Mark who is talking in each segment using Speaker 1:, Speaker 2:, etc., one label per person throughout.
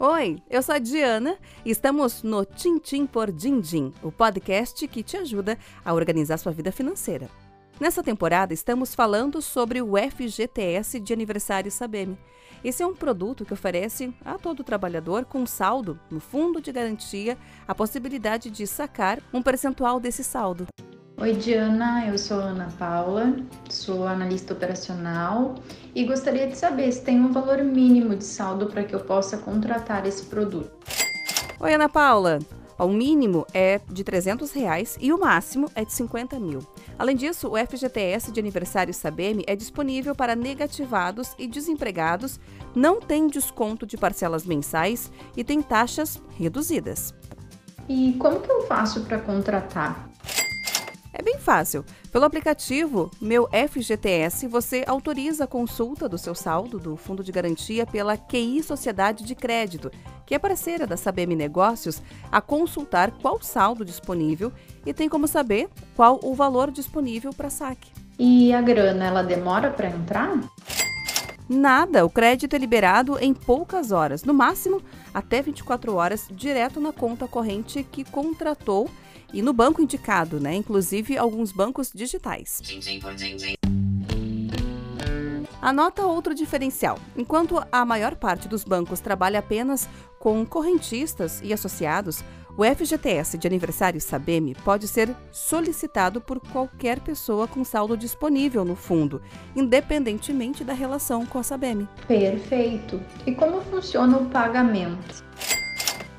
Speaker 1: Oi, eu sou a Diana e estamos no Tintim por Dindim, o podcast que te ajuda a organizar sua vida financeira. Nessa temporada estamos falando sobre o FGTS de aniversário Sabem. Esse é um produto que oferece a todo trabalhador com saldo no fundo de garantia a possibilidade de sacar um percentual desse saldo.
Speaker 2: Oi, Diana, eu sou Ana Paula, sou analista operacional e gostaria de saber se tem um valor mínimo de saldo para que eu possa contratar esse produto.
Speaker 1: Oi, Ana Paula. O mínimo é de 300 reais e o máximo é de 50 mil. Além disso, o FGTS de aniversário Sabem é disponível para negativados e desempregados, não tem desconto de parcelas mensais e tem taxas reduzidas.
Speaker 2: E como que eu faço para contratar?
Speaker 1: Fácil. Pelo aplicativo Meu FGTS, você autoriza a consulta do seu saldo do Fundo de Garantia pela QI Sociedade de Crédito, que é parceira da Sabem Negócios, a consultar qual saldo disponível e tem como saber qual o valor disponível para saque.
Speaker 2: E a grana, ela demora para entrar?
Speaker 1: Nada, o crédito é liberado em poucas horas, no máximo até 24 horas, direto na conta corrente que contratou e no banco indicado, né? Inclusive alguns bancos digitais. Anota outro diferencial. Enquanto a maior parte dos bancos trabalha apenas com correntistas e associados, o FGTS de aniversário Sabem pode ser solicitado por qualquer pessoa com saldo disponível no fundo, independentemente da relação com a Sabem.
Speaker 2: Perfeito. E como funciona o pagamento?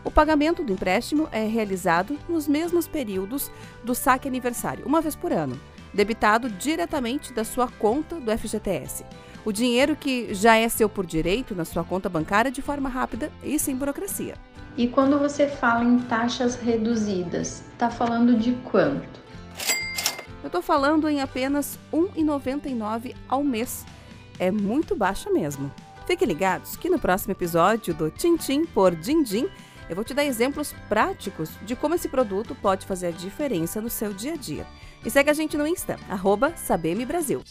Speaker 1: O pagamento do empréstimo é realizado nos mesmos períodos do saque aniversário, uma vez por ano, debitado diretamente da sua conta do FGTS. O dinheiro que já é seu por direito na sua conta bancária de forma rápida e sem burocracia.
Speaker 2: E quando você fala em taxas reduzidas, está falando de quanto?
Speaker 1: Eu estou falando em apenas R$ 1,99 ao mês. É muito baixa mesmo. Fiquem ligados que no próximo episódio do Tintim por Dindim eu vou te dar exemplos práticos de como esse produto pode fazer a diferença no seu dia a dia. E segue a gente no Insta, arroba Brasil.